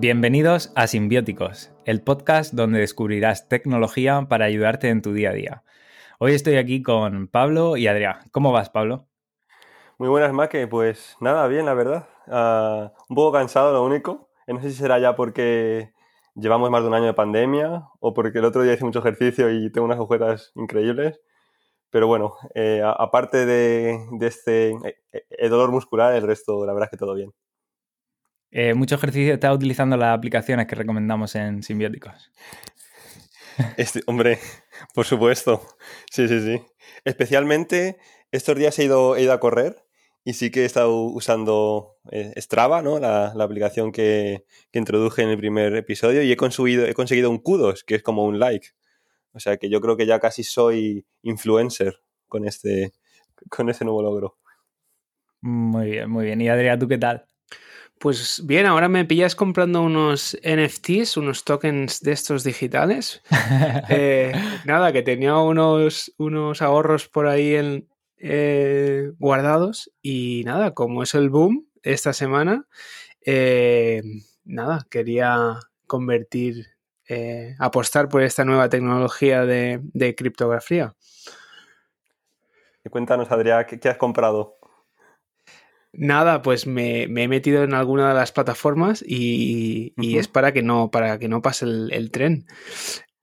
Bienvenidos a Simbióticos, el podcast donde descubrirás tecnología para ayudarte en tu día a día. Hoy estoy aquí con Pablo y Adrián. ¿Cómo vas, Pablo? Muy buenas, Maque. Pues nada, bien, la verdad. Ah, un poco cansado, lo único. No sé si será ya porque llevamos más de un año de pandemia o porque el otro día hice mucho ejercicio y tengo unas agujetas increíbles. Pero bueno, eh, aparte de, este eh, eh, dolor muscular, el resto, la verdad es que todo bien. Mucho ejercicio, ¿estás utilizando las aplicaciones que recomendamos en Simbióticos? Este, hombre, por supuesto. Sí, sí, sí. Especialmente estos días he ido, he ido a correr y sí que he estado usando Strava, ¿no? La, aplicación que, que, introduje en el primer episodio y he conseguido, he conseguido un kudos, que es como un like. O sea que yo creo que ya casi soy influencer con este, con este nuevo logro. Muy bien, muy bien. ¿Y Adrián, tú qué tal? Pues bien, ahora me pillas comprando unos NFTs, unos tokens de estos digitales. Eh, nada, que tenía unos, unos ahorros por ahí en, eh, guardados y nada, como es el boom esta semana, eh, nada, quería convertir eh, apostar por esta nueva tecnología de, criptografía. Y cuéntanos, Adrián, ¿qué, has comprado? Nada, pues me, he metido en alguna de las plataformas y, es para que no, para que no pase el, tren.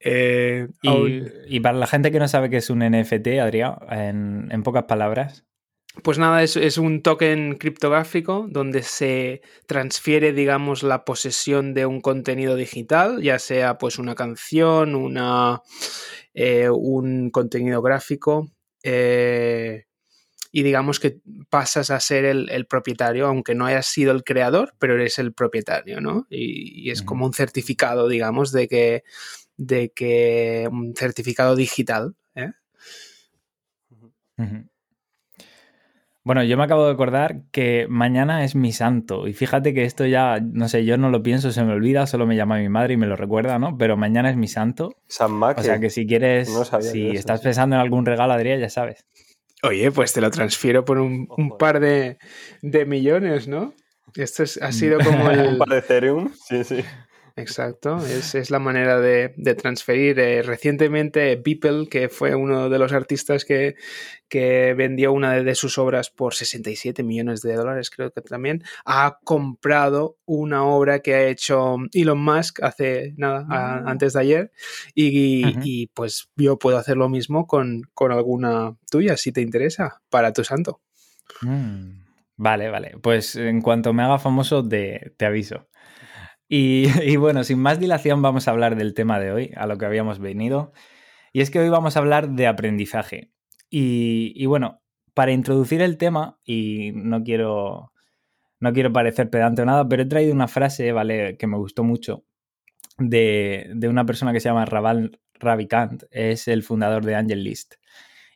Eh, y, para la gente que no sabe qué es un NFT, Adrián, en pocas palabras. Pues nada, es, un token criptográfico donde se transfiere, digamos, la posesión de un contenido digital, ya sea pues una canción, una, eh, un contenido gráfico, eh, y digamos que pasas a ser el, propietario, aunque no hayas sido el creador, pero eres el propietario, ¿no? Y, es como un certificado, digamos, de que, de que un certificado digital. ¿eh? Bueno, yo me acabo de acordar que mañana es mi santo. Y fíjate que esto ya, no sé, yo no lo pienso, se me olvida, solo me llama mi madre y me lo recuerda, ¿no? Pero mañana es mi santo. San Maque. O sea que si quieres, si estás pensando en algún regalo, Adrián, ya sabes. Oye, pues te lo transfiero por un, par de, millones, ¿no? Esto ha sido como el... un par de Ethereum, sí, sí. Exacto, es, la manera de, transferir. Eh, recientemente, Beeple, que fue uno de los artistas que, vendió una de, sus obras por 67 millones de dólares, creo que también, ha comprado una obra que ha hecho Elon Musk hace nada, ah. antes de ayer, y, pues yo puedo hacer lo mismo con, alguna tuya, si te interesa, para tu santo. Mm, vale, vale. Pues en cuanto me haga famoso, te aviso. Y, bueno, sin más dilación vamos a hablar del tema de hoy, a lo que habíamos venido. Y es que hoy vamos a hablar de aprendizaje. Y, bueno, para introducir el tema, y no quiero, no quiero parecer pedante o nada, pero he traído una frase, ¿vale? Que me gustó mucho, de, de una persona que se llama Raval Ravikant, es el fundador de Angel List.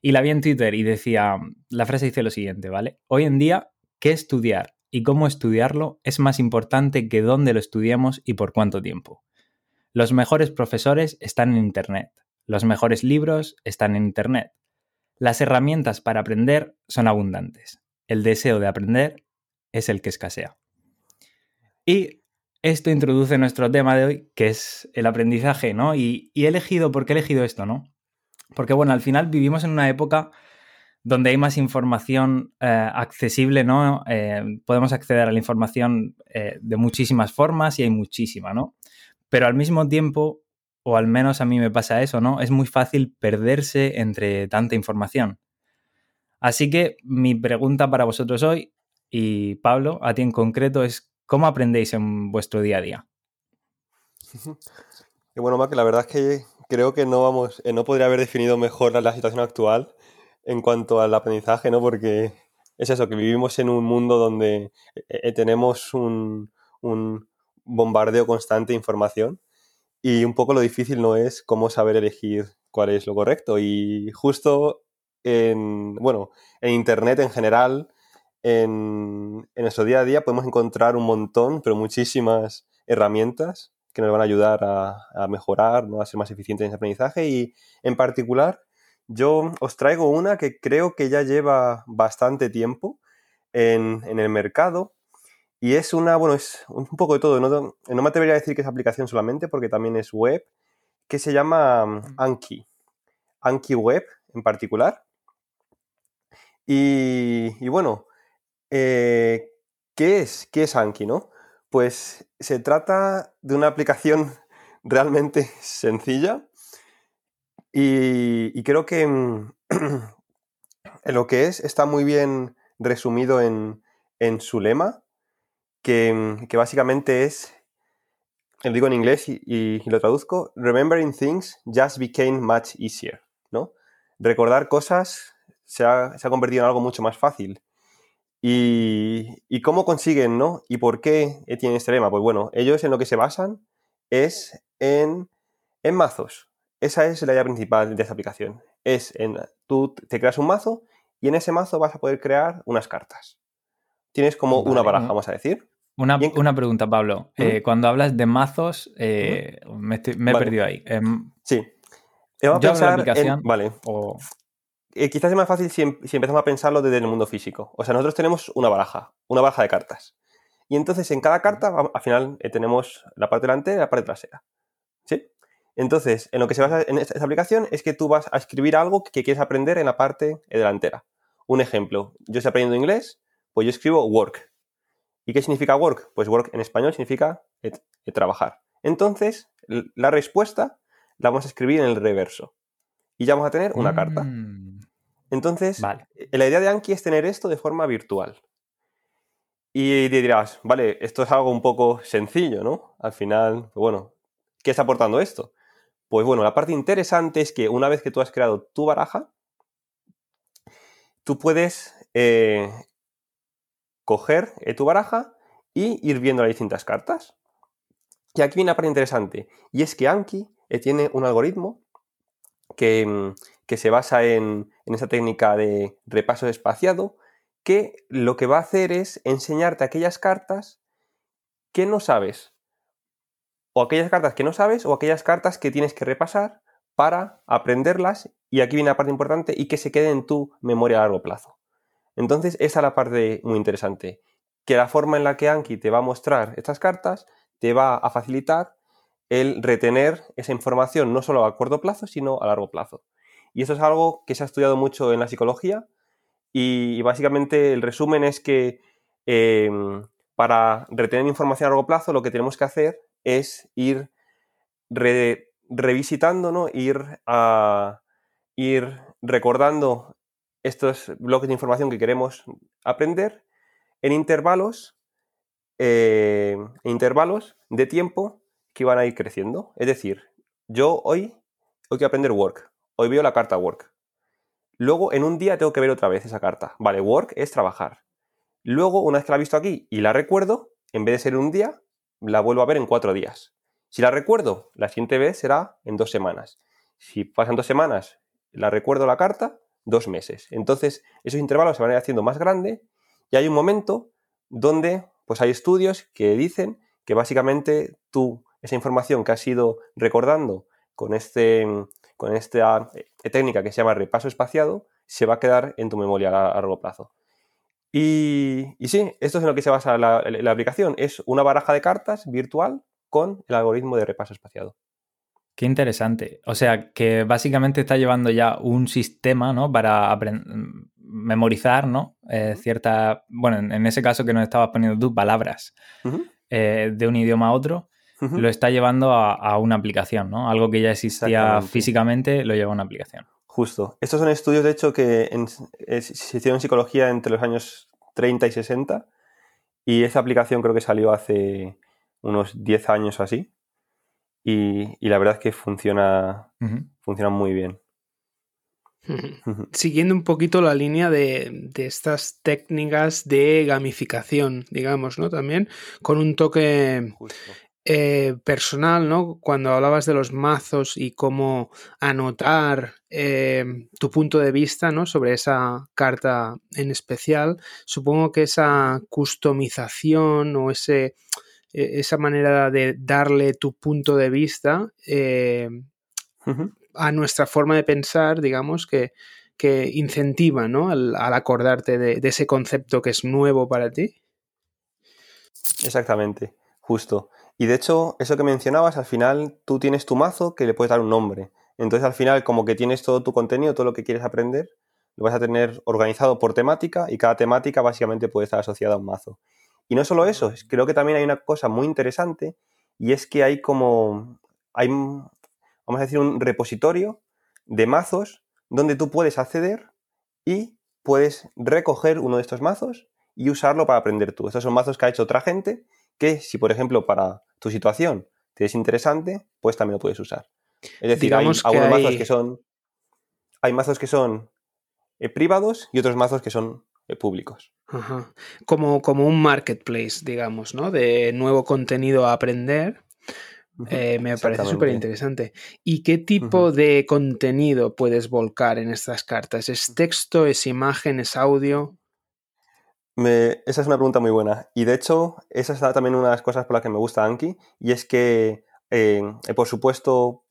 Y la vi en Twitter y decía, la frase dice lo siguiente, ¿vale? Hoy en día, ¿qué estudiar? Y cómo estudiarlo es más importante que dónde lo estudiamos y por cuánto tiempo. Los mejores profesores están en Internet. Los mejores libros están en Internet. Las herramientas para aprender son abundantes. El deseo de aprender es el que escasea. Y esto introduce nuestro tema de hoy, que es el aprendizaje, ¿no? Y, he elegido, ¿por qué he elegido esto, no? Porque, bueno, al final vivimos en una época donde hay más información eh, accesible, ¿no? Eh, podemos acceder a la información eh, de muchísimas formas y hay muchísima, ¿no? Pero al mismo tiempo, o al menos a mí me pasa eso, ¿no? Es muy fácil perderse entre tanta información. Así que mi pregunta para vosotros hoy, y Pablo, a ti en concreto, es ¿cómo aprendéis en vuestro día a día? Y bueno, Mac, la verdad es que creo que no vamos, no podría haber definido mejor la situación actual en cuanto al aprendizaje, ¿no? Porque es eso, que vivimos en un mundo donde eh, eh, tenemos un, bombardeo constante de información y un poco lo difícil no es cómo saber elegir cuál es lo correcto. Y justo en, bueno, en Internet en general, en, nuestro día a día podemos encontrar un montón, pero muchísimas herramientas que nos van a ayudar a, a mejorar, ¿no? a ser más eficientes en ese aprendizaje y en particular yo os traigo una que creo que ya lleva bastante tiempo en, el mercado Y es una, bueno, es un poco de todo. No, no me atrevería a decir que es aplicación solamente, porque también es web, que se llama mm, Anki. Anki Web en particular. Y, bueno, eh, ¿qué es? ¿Qué es Anki, no? Pues se trata de una aplicación realmente sencilla y, creo que mm, en lo que es está muy bien resumido en, su lema, mm, que, básicamente es, lo digo en inglés y, lo traduzco, Remembering things just became much easier, ¿no? Recordar cosas se ha, convertido en algo mucho más fácil. Y, cómo consiguen, ¿no? ¿Y por qué tienen este lema? Pues bueno, ellos en lo que se basan es en, en mazos. Esa es la idea principal de esta aplicación. Es en, tú te creas un mazo y en ese mazo vas a poder crear unas cartas. Tienes como una baraja, vamos a decir. Una, una pregunta, Pablo. Eh, cuando hablas de mazos, eh, me, he perdido ahí. Em, sí. Vamos a pensar aplicación, vale. Eh, quizás es más fácil si, em, si, empezamos a pensarlo desde el mundo físico. O sea, nosotros tenemos una baraja, una baraja de cartas. Y entonces en cada carta, al final, tenemos la parte delantera y la parte trasera. Entonces, en lo que se basa en esta, aplicación es que tú vas a escribir algo que quieres aprender en la parte delantera. Un ejemplo, yo estoy aprendiendo inglés, pues yo escribo work. ¿Y qué significa work? Pues work en español significa trabajar. Entonces, la respuesta la vamos a escribir en el reverso. Y ya vamos a tener una carta. Mm. Entonces, eh, la idea de Anki es tener esto de forma virtual. Y dirás, vale, esto es algo un poco sencillo, ¿no? Al final, bueno, ¿qué está aportando esto? Pues bueno, la parte interesante es que una vez que tú has creado tu baraja, tú puedes eh, coger eh, tu baraja y ir viendo las distintas cartas. Y aquí viene una parte interesante, y es que Anki eh, tiene un algoritmo que, mm, se basa en, en esa técnica de repaso espaciado, que lo que va a hacer es enseñarte aquellas cartas que no sabes o aquellas cartas que no sabes o aquellas cartas que tienes que repasar para aprenderlas y aquí viene la parte importante y que se quede en tu memoria a largo plazo. Entonces, esa es la parte muy interesante, que la forma en la que Anki te va a mostrar estas cartas te va a facilitar el retener esa información no solo a corto plazo, sino a largo plazo. Y eso es algo que se ha estudiado mucho en la psicología y, básicamente el resumen es que em, para retener información a largo plazo lo que tenemos que hacer es ir ¿no? Ir, a, ir recordando estos bloques de información que queremos aprender en intervalos, eh, intervalos de tiempo que van a ir creciendo. Es decir, yo hoy, hoy quiero aprender work. Hoy veo la carta work. Luego, en un día tengo que ver otra vez esa carta. Vale, work es trabajar. Luego, una vez que la he visto aquí y la recuerdo, en vez de ser un día, la vuelvo a ver en cuatro días. Si la recuerdo, la siguiente vez será en dos semanas. Si pasan dos semanas, la recuerdo la carta, dos meses. Entonces, esos intervalos se van a ir haciendo más grandes y hay un momento donde pues hay estudios que dicen que básicamente tú, esa información que has ido recordando con, este, con esta eh, técnica que se llama repaso espaciado, se va a quedar en tu memoria a largo plazo. Y, sí, esto es en lo que se basa la, aplicación. Es una baraja de cartas virtual con el algoritmo de repaso espaciado. Qué interesante. O sea, que básicamente está llevando ya un sistema, ¿no? Para memorizar, ¿no? Eh, cierta, bueno, en ese caso que nos estabas poniendo tú, palabras eh, de un idioma a otro, lo está llevando a, una aplicación, ¿no? Algo que ya existía físicamente, lo lleva a una aplicación. Justo. Estos son estudios, de hecho, que eh, se hicieron en psicología entre los años 30 y 60 y esa aplicación creo que salió hace unos 10 años así y, la verdad es que funciona, funciona muy bien. Siguiendo un poquito la línea de, estas técnicas de gamificación, digamos, ¿no? También con un toque eh, personal, ¿no? Cuando hablabas de los mazos y cómo anotar eh, tu punto de vista, ¿no? Sobre esa carta en especial, supongo que esa customización o ese, e, esa manera de darle tu punto de vista eh, a nuestra forma de pensar, digamos, que, que incentiva, ¿no? Al, acordarte de ese concepto que es nuevo para ti. Exactamente, justo. Y de hecho, eso que mencionabas, al final tú tienes tu mazo que le puedes dar un nombre. Entonces al final como que tienes todo tu contenido, todo lo que quieres aprender, lo vas a tener organizado por temática y cada temática básicamente puede estar asociada a un mazo. Y no solo eso, creo que también hay una cosa muy interesante y es que hay como, hay, vamos a decir, un repositorio de mazos donde tú puedes acceder y puedes recoger uno de estos mazos y usarlo para aprender tú. Estos son mazos que ha hecho otra gente que si, por ejemplo, para tu situación te es interesante, pues también lo puedes usar. Es decir, hay algunos mazos que son. Hay mazos que son eh, privados y otros mazos que son eh, públicos. Como, como un marketplace, digamos, ¿no? De nuevo contenido a aprender. Eh, me parece súper interesante. ¿Y qué tipo de contenido puedes volcar en estas cartas? ¿Es texto, es imagen, es audio? Esa es una pregunta muy buena. Y de hecho, esa es también una de las cosas por las que me gusta Anki. Y es que, por supuesto,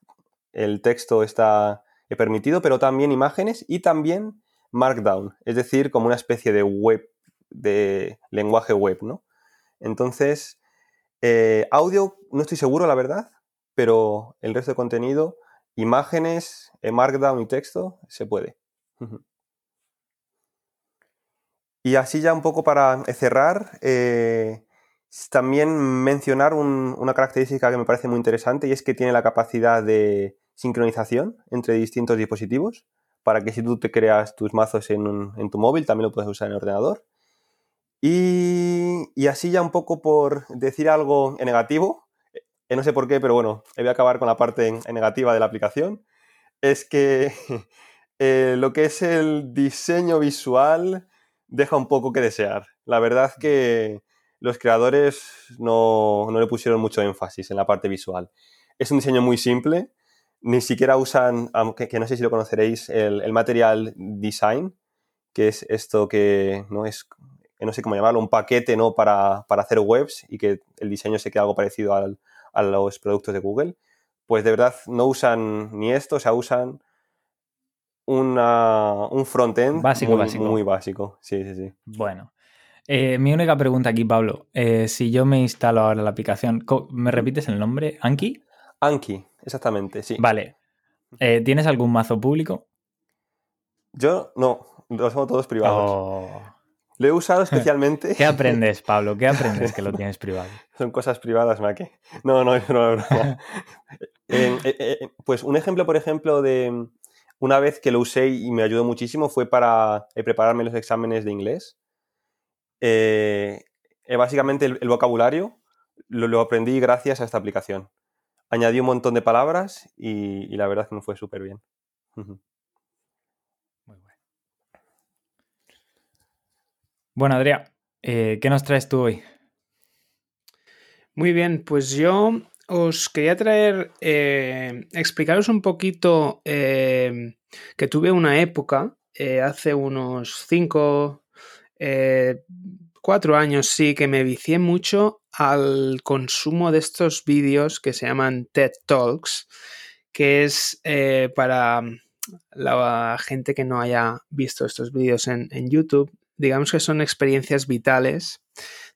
el texto está permitido, pero también imágenes y también Markdown, es decir, como una especie de web, de lenguaje web, ¿no? Entonces, eh, audio no estoy seguro, la verdad, pero el resto de contenido, imágenes, eh, Markdown y texto, se puede. Y así ya un poco para cerrar, eh, también mencionar una característica que me parece muy interesante y es que tiene la capacidad de sincronización entre distintos dispositivos para que si tú te creas tus mazos en, tu móvil también lo puedes usar en el ordenador. Y, así ya un poco por decir algo en negativo, eh, no sé por qué, pero bueno, voy a acabar con la parte negativa de la aplicación, es que eh, lo que es el diseño visual deja un poco que desear. La verdad que los creadores no, le pusieron mucho énfasis en la parte visual. Es un diseño muy simple, ni siquiera usan, aunque que no sé si lo conoceréis, el, material design, que es esto que no es, no sé cómo llamarlo, un paquete ¿no? para, hacer webs y que el diseño se quede algo parecido a los productos de Google. Pues de verdad no usan ni esto, o sea, usan una, un frontend básico, muy, básico. muy básico. Sí, sí, sí. Bueno, eh, mi única pregunta aquí, Pablo. Eh, si yo me instalo ahora la aplicación, ¿me repites el nombre? ¿Anki? Anki, exactamente, sí. Vale. Eh, ¿Tienes algún mazo público? Yo no, los somos todos privados. Oh. Lo he usado especialmente. ¿Qué aprendes, Pablo? ¿Qué aprendes que lo tienes privado? Son cosas privadas, Maque. No, no, no, no. pues un ejemplo, por ejemplo, de una vez que lo usé y me ayudó muchísimo fue para prepararme los exámenes de inglés. Eh, eh, básicamente el, vocabulario lo, aprendí gracias a esta aplicación. Añadí un montón de palabras y, la verdad es que me fue súper bien. Muy bueno. Bueno, Adrián, eh, ¿qué nos traes tú hoy? Muy bien, pues yo os quería traer, explicaros un poquito que tuve una época, hace unos cinco eh, cuatro años sí que me vicié mucho al consumo de estos vídeos que se llaman TED Talks, que es eh, para la gente que no haya visto estos vídeos en, YouTube, digamos que son experiencias vitales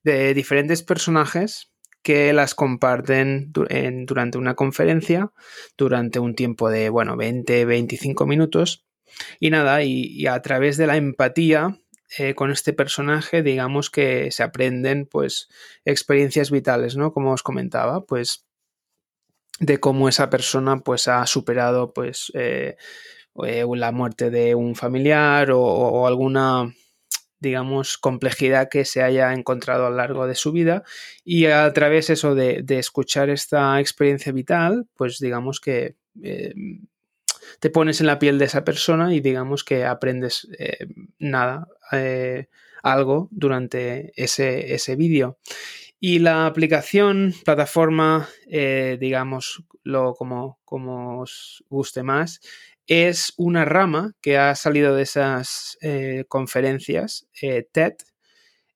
de diferentes personajes que las comparten durante una conferencia durante un tiempo de, bueno, 20, 25 minutos. Y nada, y a través de la empatía eh, con este personaje, digamos que se aprenden pues experiencias vitales, ¿no? Como os comentaba, pues de cómo esa persona pues ha superado pues eh, eh, la muerte de un familiar o, alguna digamos, complejidad que se haya encontrado a lo largo de su vida y a través eso de, escuchar esta experiencia vital, pues digamos que te pones en la piel de esa persona y digamos que aprendes nada, eh, algo durante ese, ese vídeo. Y la aplicación, plataforma, eh, digamos, lo, como, como os guste más, es una rama que ha salido de esas eh, conferencias TED,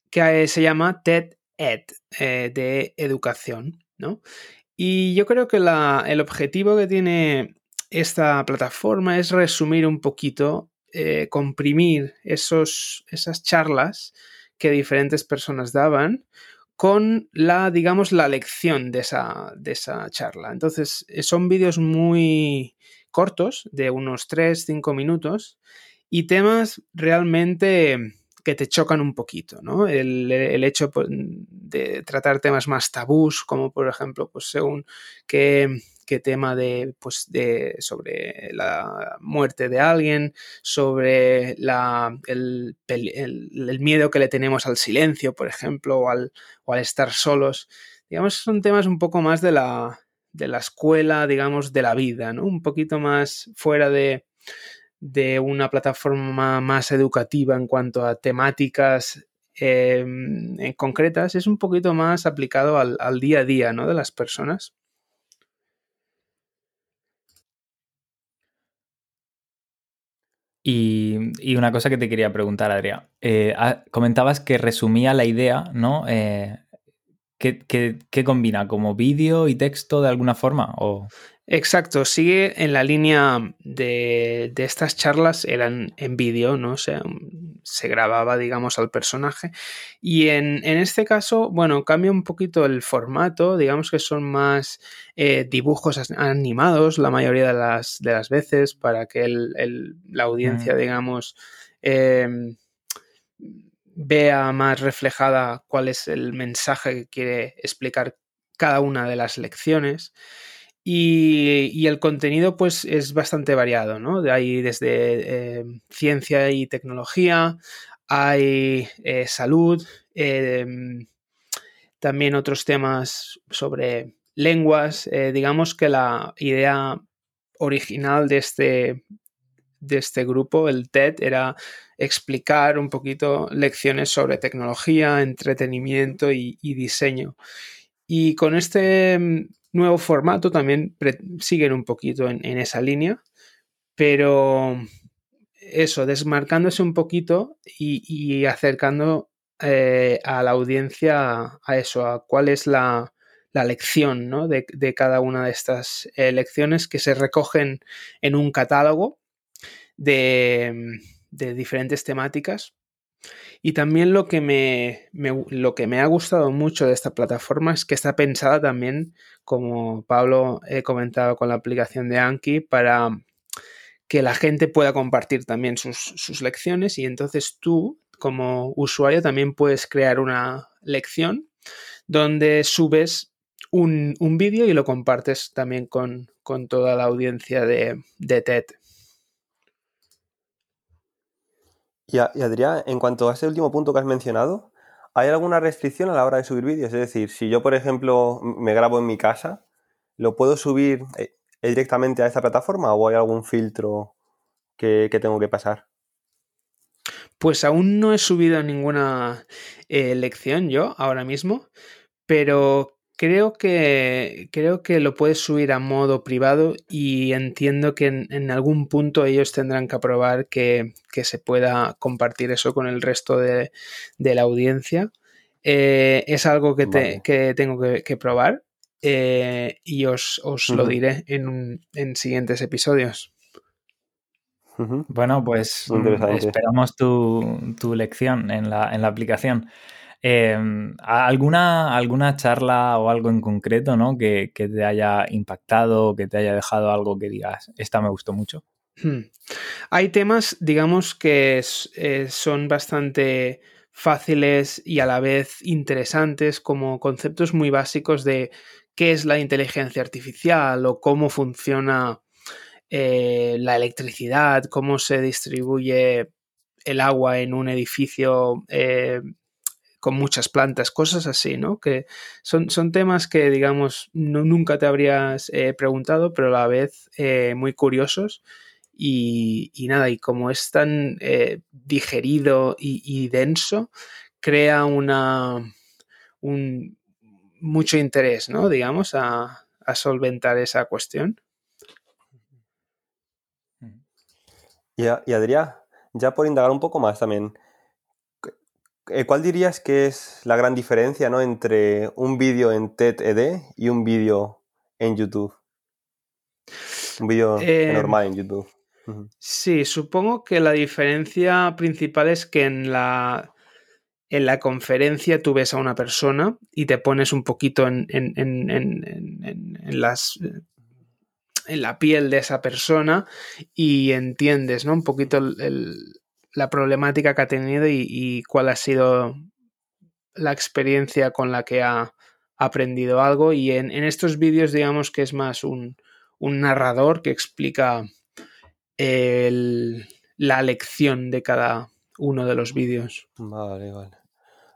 que se llama TED Ed, de educación, ¿no? Y yo creo que el objetivo que tiene esta plataforma es resumir un poquito eh, comprimir esos, esas charlas que diferentes personas daban con la, digamos, la lección de esa, de esa charla. Entonces, eh, son vídeos muy cortos, de unos 3-5 minutos, y temas realmente que te chocan un poquito, ¿no? El, hecho pues, de tratar temas más tabús, como por ejemplo, pues según qué, tema de, pues de, sobre la muerte de alguien, sobre la, el, miedo que le tenemos al silencio, por ejemplo, o al, o al estar solos. Digamos, son temas un poco más de la, de la escuela, digamos, de la vida, ¿no? Un poquito más fuera de, de una plataforma más educativa en cuanto a temáticas em, en concretas, es un poquito más aplicado al, día a día ¿no? de las personas. Y, una cosa que te quería preguntar, Adrián. Eh, ah, comentabas que resumía la idea, ¿no? Eh, ¿qué, combina? ¿Como vídeo y texto de alguna forma? O... Exacto, sigue en la línea de, estas charlas, eran en vídeo, ¿no? O sea, se grababa, digamos, al personaje. Y en, este caso, bueno, cambia un poquito el formato, digamos que son más eh, dibujos animados la mayoría de las, de las veces para que la audiencia, mm. digamos, em, vea más reflejada cuál es el mensaje que quiere explicar cada una de las lecciones. Y, el contenido pues es bastante variado, ¿no? Hay desde eh, ciencia y tecnología, hay eh, salud, em, también otros temas sobre lenguas. Eh, digamos que la idea original de este, de este grupo, el TED, era explicar un poquito lecciones sobre tecnología, entretenimiento y diseño. Y con este nuevo formato también siguen un poquito en, esa línea, pero eso, desmarcándose un poquito y, acercando eh, a la audiencia a eso, a cuál es la, lección ¿no? de, cada una de estas eh, lecciones que se recogen en un catálogo de, de diferentes temáticas y también lo que me, lo que me ha gustado mucho de esta plataforma es que está pensada también, como Pablo he comentado con la aplicación de Anki, para que la gente pueda compartir también sus, lecciones y entonces tú, como usuario, también puedes crear una lección donde subes un, vídeo y lo compartes también con, toda la audiencia de, de TED. Y, Adrián, en cuanto a ese último punto que has mencionado, ¿hay alguna restricción a la hora de subir vídeos? Es decir, si yo, por ejemplo, me grabo en mi casa, ¿lo puedo subir eh, directamente a esta plataforma o hay algún filtro que, tengo que pasar? Pues aún no he subido ninguna eh, lección yo ahora mismo, pero Creo que, creo que lo puedes subir a modo privado y entiendo que en, algún punto ellos tendrán que aprobar que, se pueda compartir eso con el resto de, la audiencia. Eh, es algo que, tengo que, probar eh, y os, lo diré en, en siguientes episodios. Bueno, pues esperamos tu, tu lección en la, en la aplicación. Em, ¿alguna, ¿Alguna charla o algo en concreto ¿no? que, te haya impactado, que te haya dejado algo que digas, esta me gustó mucho? Hmm. Hay temas, digamos, que eh, son bastante fáciles y a la vez interesantes, como conceptos muy básicos de qué es la inteligencia artificial o cómo funciona eh, la electricidad, cómo se distribuye el agua en un edificio eh, con muchas plantas, cosas así, ¿no? Que son, son temas que, digamos, no, nunca te habrías eh, preguntado, pero a la vez eh, muy curiosos. Y, nada, y como es tan eh, digerido y, denso, crea una un, mucho interés, ¿no? Digamos, a, solventar esa cuestión. Y, y Adrián, ya por indagar un poco más también, ¿Cuál dirías que es la gran diferencia ¿no? entre un vídeo en TED-ED y un vídeo en YouTube? Un vídeo em, normal en YouTube. Sí, supongo que la diferencia principal es que en la en la conferencia tú ves a una persona y te pones un poquito en, las en la piel de esa persona y entiendes ¿no? un poquito la problemática que ha tenido y, cuál ha sido la experiencia con la que ha aprendido algo. Y en, estos vídeos digamos que es más un, narrador que explica la lección de cada uno de los vídeos. Vale, vale.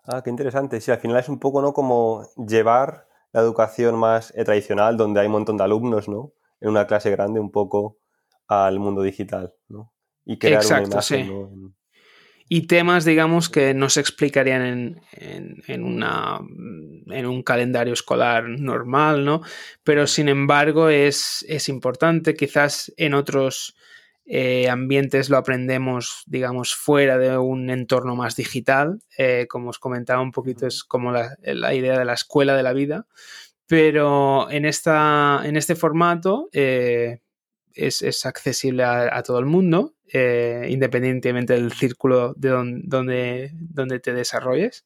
Ah, qué interesante. Sí, al final es un poco, ¿no? Como llevar la educación más eh, tradicional, donde hay un montón de alumnos, ¿no? En una clase grande, un poco al mundo digital, ¿no? Y crear una imagen, Y temas, digamos, que no se explicarían en, una, en un calendario escolar normal, ¿no? Pero sin embargo es, es importante, quizás en otros eh, ambientes lo aprendemos, digamos, fuera de un entorno más digital. Eh, como os comentaba un poquito, es como la, idea de la escuela de la vida. Pero en, esta, en este formato eh, es, accesible a, todo el mundo, independientemente del círculo de donde, donde te desarrolles.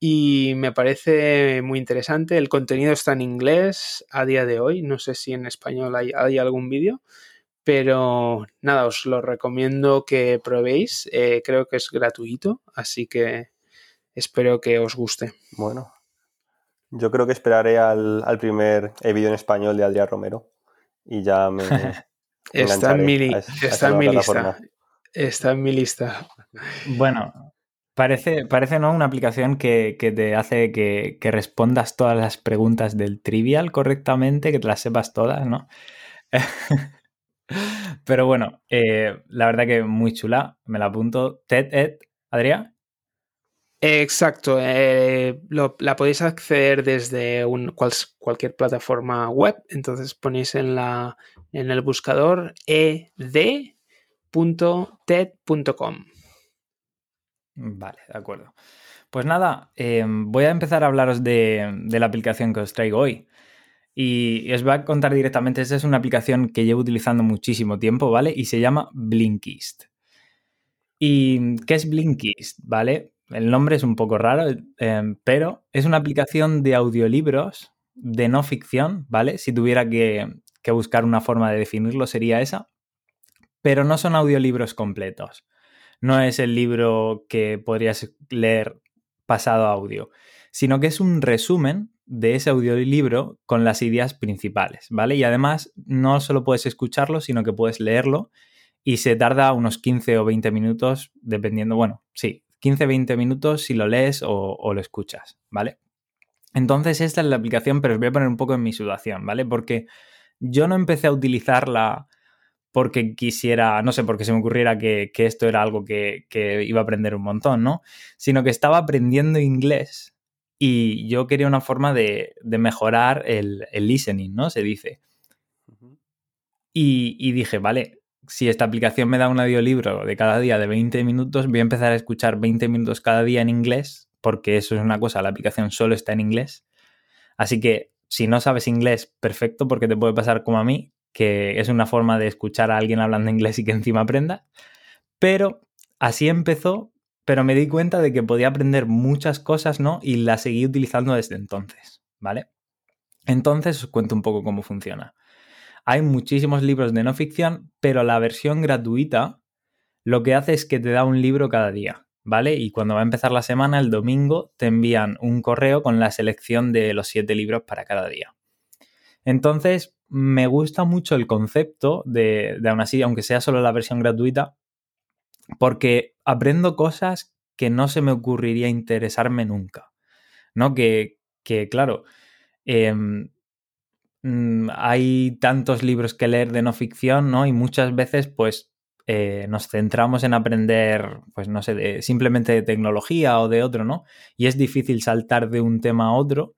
Y me parece muy interesante. El contenido está en inglés a día de hoy. No sé si en español hay, hay algún vídeo pero nada, os lo recomiendo que probéis. Eh, creo que es gratuito, así que espero que os guste. Bueno, yo creo que esperaré al, primer vídeo en español de Adrián Romero y ya me. está, en mi, está en mi lista. Está en mi lista. Bueno, Parece, parece ¿no? una aplicación que, te hace que, que, respondas todas las preguntas del trivial correctamente, que te las sepas todas, ¿no? Pero bueno, eh, la verdad que muy chula. Me la apunto. TED Ed, Adrián. Exacto, eh, la podéis acceder desde cualquier plataforma web, entonces ponéis en, el buscador ed.ted.com. Vale, de acuerdo. Pues nada, eh, voy a empezar a hablaros de, de, la aplicación que os traigo hoy. Y os voy a contar directamente, esta es una aplicación que llevo utilizando muchísimo tiempo, ¿vale? Y se llama Blinkist. ¿Y qué es Blinkist? ¿Vale? El nombre es un poco raro, em, pero es una aplicación de audiolibros de no ficción, ¿vale? Si tuviera que, buscar una forma de definirlo sería esa. Pero no son audiolibros completos. No es el libro que podrías leer pasado audio, sino que es un resumen de ese audiolibro con las ideas principales, ¿vale? Y además no solo puedes escucharlo, sino que puedes leerlo y se tarda unos 15 o 20 minutos, dependiendo, bueno, sí, 15-20 minutos si lo lees o, lo escuchas, ¿vale? Entonces esta es la aplicación, pero os voy a poner un poco en mi situación, ¿vale? Porque yo no empecé a utilizarla porque quisiera, no sé, porque se me ocurriera que, esto era algo que, que, iba a aprender un montón, ¿no? Sino que estaba aprendiendo inglés y yo quería una forma de, mejorar el, listening, ¿no? Se dice. Y, dije, vale, si esta aplicación me da un audiolibro de cada día de 20 minutos, voy a empezar a escuchar 20 minutos cada día en inglés, porque eso es una cosa, la aplicación solo está en inglés. Así que si no sabes inglés, perfecto, porque te puede pasar como a mí, que es una forma de escuchar a alguien hablando inglés y que encima aprenda. Pero así empezó pero me di cuenta de que podía aprender muchas cosas, ¿no? Y las seguí utilizando desde entonces, ¿vale? Entonces os cuento un poco cómo funciona. Hay muchísimos libros de no ficción, pero la versión gratuita lo que hace es que te da un libro cada día, ¿vale? Y cuando va a empezar la semana, el domingo, te envían un correo con la selección de los siete libros para cada día. Entonces, me gusta mucho el concepto de, de aún así, aunque sea solo la versión gratuita, porque aprendo cosas que no se me ocurriría interesarme nunca, ¿no? Que, que claro, em, mm, hay tantos libros que leer de no ficción, ¿no? Y muchas veces, pues, eh, nos centramos en aprender, pues, no sé, de, simplemente de tecnología o de otro, ¿no? Y es difícil saltar de un tema a otro.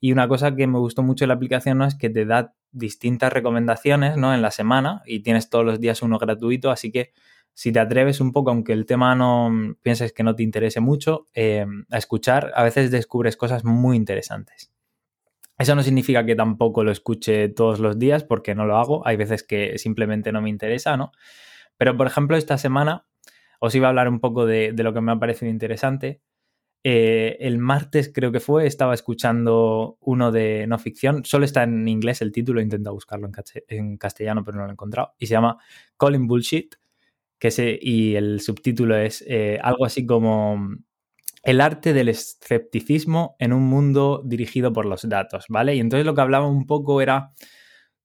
Y una cosa que me gustó mucho de la aplicación, ¿no? Es que te da distintas recomendaciones, ¿no? En la semana y tienes todos los días uno gratuito, así que si te atreves un poco, aunque el tema no pienses que no te interese mucho, eh, a escuchar, a veces descubres cosas muy interesantes. Eso no significa que tampoco lo escuche todos los días, porque no lo hago. Hay veces que simplemente no me interesa, ¿no? Pero, por ejemplo, esta semana os iba a hablar un poco de, lo que me ha parecido interesante. eh, el martes creo que fue, estaba escuchando uno de no ficción, solo está en inglés el título, he intentado buscarlo en, castellano pero no lo he encontrado, y se llama Calling Bullshit, que se, y el subtítulo es eh, algo así como el arte del escepticismo en un mundo dirigido por los datos, ¿vale? Y entonces lo que hablaba un poco era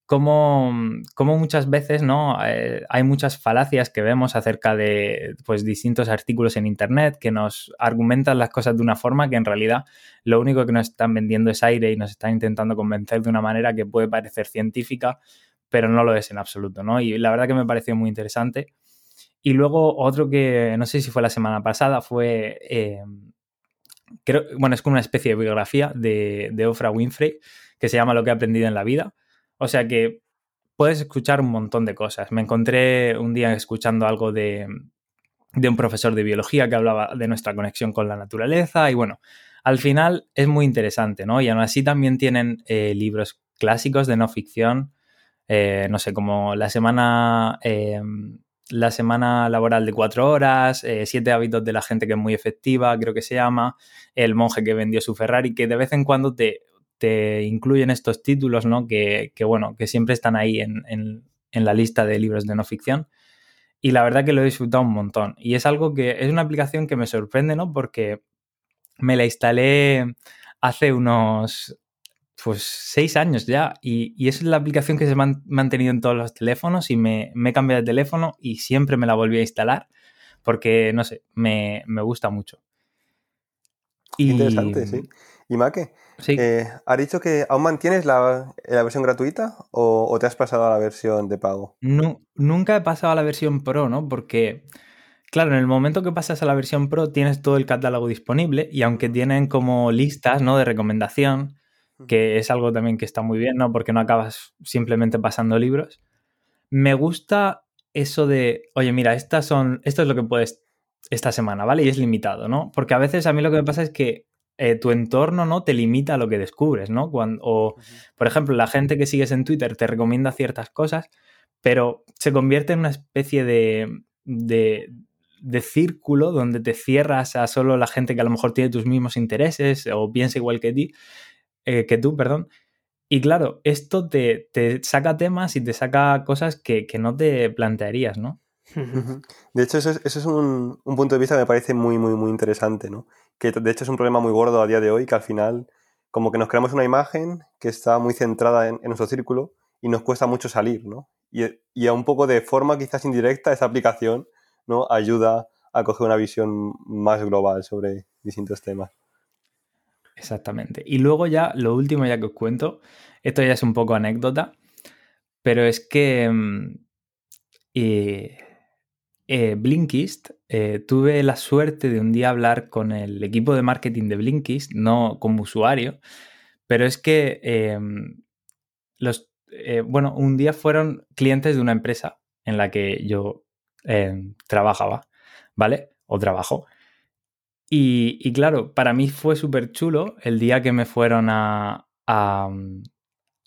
cómo, muchas veces ¿no? Eh, hay muchas falacias que vemos acerca de pues, distintos artículos en Internet que nos argumentan las cosas de una forma que en realidad lo único que nos están vendiendo es aire y nos están intentando convencer de una manera que puede parecer científica, pero no lo es en absoluto. ¿no? Y la verdad que me pareció muy interesante. Y luego otro que no sé si fue la semana pasada fue... Eh, creo, bueno, es como una especie de biografía de, de Oprah Winfrey que se llama Lo que he aprendido en la vida o sea que puedes escuchar un montón de cosas. Me encontré un día escuchando algo de, un profesor de biología que hablaba de nuestra conexión con la naturaleza y bueno, al final es muy interesante, ¿no? Y aún así también tienen eh, libros clásicos de no ficción, eh, no sé, como la semana, la semana laboral de cuatro horas, siete hábitos de la gente que es muy efectiva, creo que se llama, el monje que vendió su Ferrari, que de vez en cuando te te incluyen estos títulos, ¿no? Que, bueno, que siempre están ahí en, la lista de libros de no ficción. Y la verdad que lo he disfrutado un montón. Y es algo que es una aplicación que me sorprende, ¿no? Porque me la instalé hace unos pues seis años ya y, y es la aplicación que se me ha mantenido en todos los teléfonos y me, he cambiado de teléfono y siempre me la volví a instalar porque, no sé, me, gusta mucho. Interesante, sí. ¿Y Maque? Sí. Eh, ¿Has dicho que aún mantienes la, versión gratuita o, te has pasado a la versión de pago? No, nunca he pasado a la versión Pro, ¿no? Porque, claro, en el momento que pasas a la versión Pro tienes todo el catálogo disponible y aunque tienen como listas, ¿no? De recomendación, que es algo también que está muy bien, ¿no? Porque no acabas simplemente pasando libros. Me gusta eso de, oye, mira, estas son, esto es lo que puedes esta semana, ¿vale? Y es limitado, ¿no? Porque a veces a mí lo que me pasa es que eh, tu entorno no te limita a lo que descubres, ¿no? Cuando, o, por ejemplo, la gente que sigues en Twitter te recomienda ciertas cosas, pero se convierte en una especie de, de, círculo donde te cierras a solo la gente que a lo mejor tiene tus mismos intereses o piensa igual que ti, eh, que tú, perdón. Y claro, esto te, saca temas y te saca cosas que, no te plantearías, ¿no? De hecho, eso es, un, un, punto de vista que me parece muy, muy, muy interesante, ¿no? que de hecho es un problema muy gordo a día de hoy, que al final como que nos creamos una imagen que está muy centrada en, nuestro círculo y nos cuesta mucho salir, ¿no? Y, a un poco de forma quizás indirecta esa aplicación, ¿no? Ayuda a coger una visión más global sobre distintos temas. Exactamente. Y luego ya, lo último ya que os cuento, esto ya es un poco anécdota, pero es que mm, eh, eh, Blinkist, eh, tuve la suerte de un día hablar con el equipo de marketing de Blinkist, no como usuario, pero es que em, los, bueno, un día fueron clientes de una empresa en la que yo em, trabajaba, ¿vale? O trabajo. Y, claro, para mí fue súper chulo el día que me fueron a, a,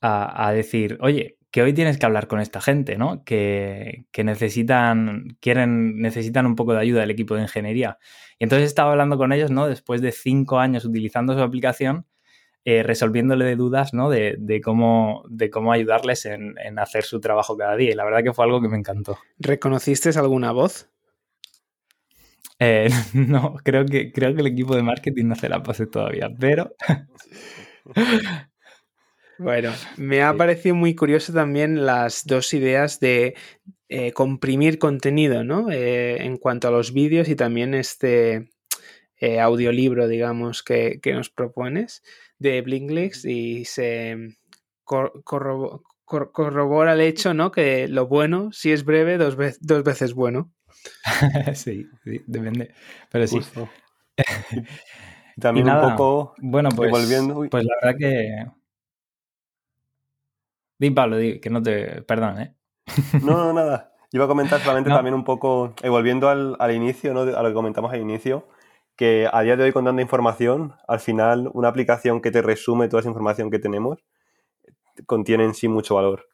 a decir, oye, que hoy tienes que hablar con esta gente, ¿no? Que, necesitan, quieren, necesitan un poco de ayuda del equipo de ingeniería. Y entonces estaba hablando con ellos, ¿no? Después de cinco años utilizando su aplicación, eh, resolviéndole dudas, ¿no? De, cómo, de cómo ayudarles en, hacer su trabajo cada día. Y la verdad que fue algo que me encantó. ¿Reconociste alguna voz? Eh, no, creo que, creo que el equipo de marketing no se la pase todavía, pero Bueno, me ha parecido muy curioso también las dos ideas de eh, comprimir contenido, ¿no? Eh, en cuanto a los vídeos y también este audiolibro, digamos, que, nos propones de Blinklix y se corrobora el hecho, ¿no? Que lo bueno, si es breve, dos, dos veces bueno. sí, sí, depende. Pero sí. También un poco. Bueno, pues, pues la verdad que Di Pablo, que no te. Perdón, ¿eh? No, no, nada. Iba a comentar solamente también un poco, eh, volviendo al, inicio, ¿no? a lo que comentamos al inicio, que a día de hoy con tanta información, al final una aplicación que te resume toda esa información que tenemos contiene en sí mucho valor.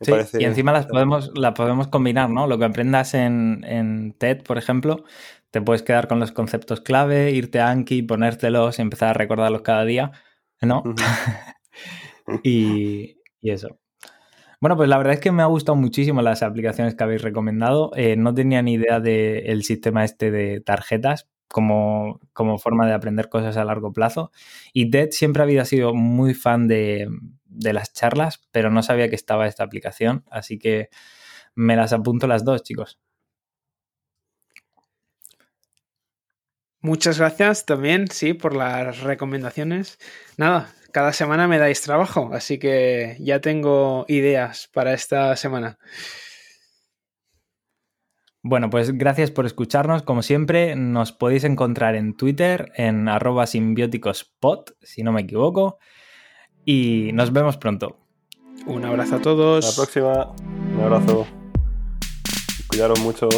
Sí, y encima las podemos, las podemos combinar, ¿no? Lo que aprendas en, en TED, por ejemplo, te puedes quedar con los conceptos clave, irte a Anki, ponértelos y empezar a recordarlos cada día, ¿no? y, eso. Bueno, pues la verdad es que me ha gustado muchísimo las aplicaciones que habéis recomendado. Eh, no tenía ni idea del sistema este de tarjetas como, como, forma de aprender cosas a largo plazo. Y TED siempre había sido muy fan de, de las charlas, pero no sabía que estaba esta aplicación, así que me las apunto las dos, chicos. Muchas gracias también, sí, por las recomendaciones. Nada, cada semana me dais trabajo, así que ya tengo ideas para esta semana. Bueno, pues gracias por escucharnos. Como siempre, nos podéis encontrar en Twitter en arroba simbióticospot, si no me equivoco y nos vemos pronto. Un abrazo a todos. Hasta la próxima. Un abrazo. Cuidaros mucho.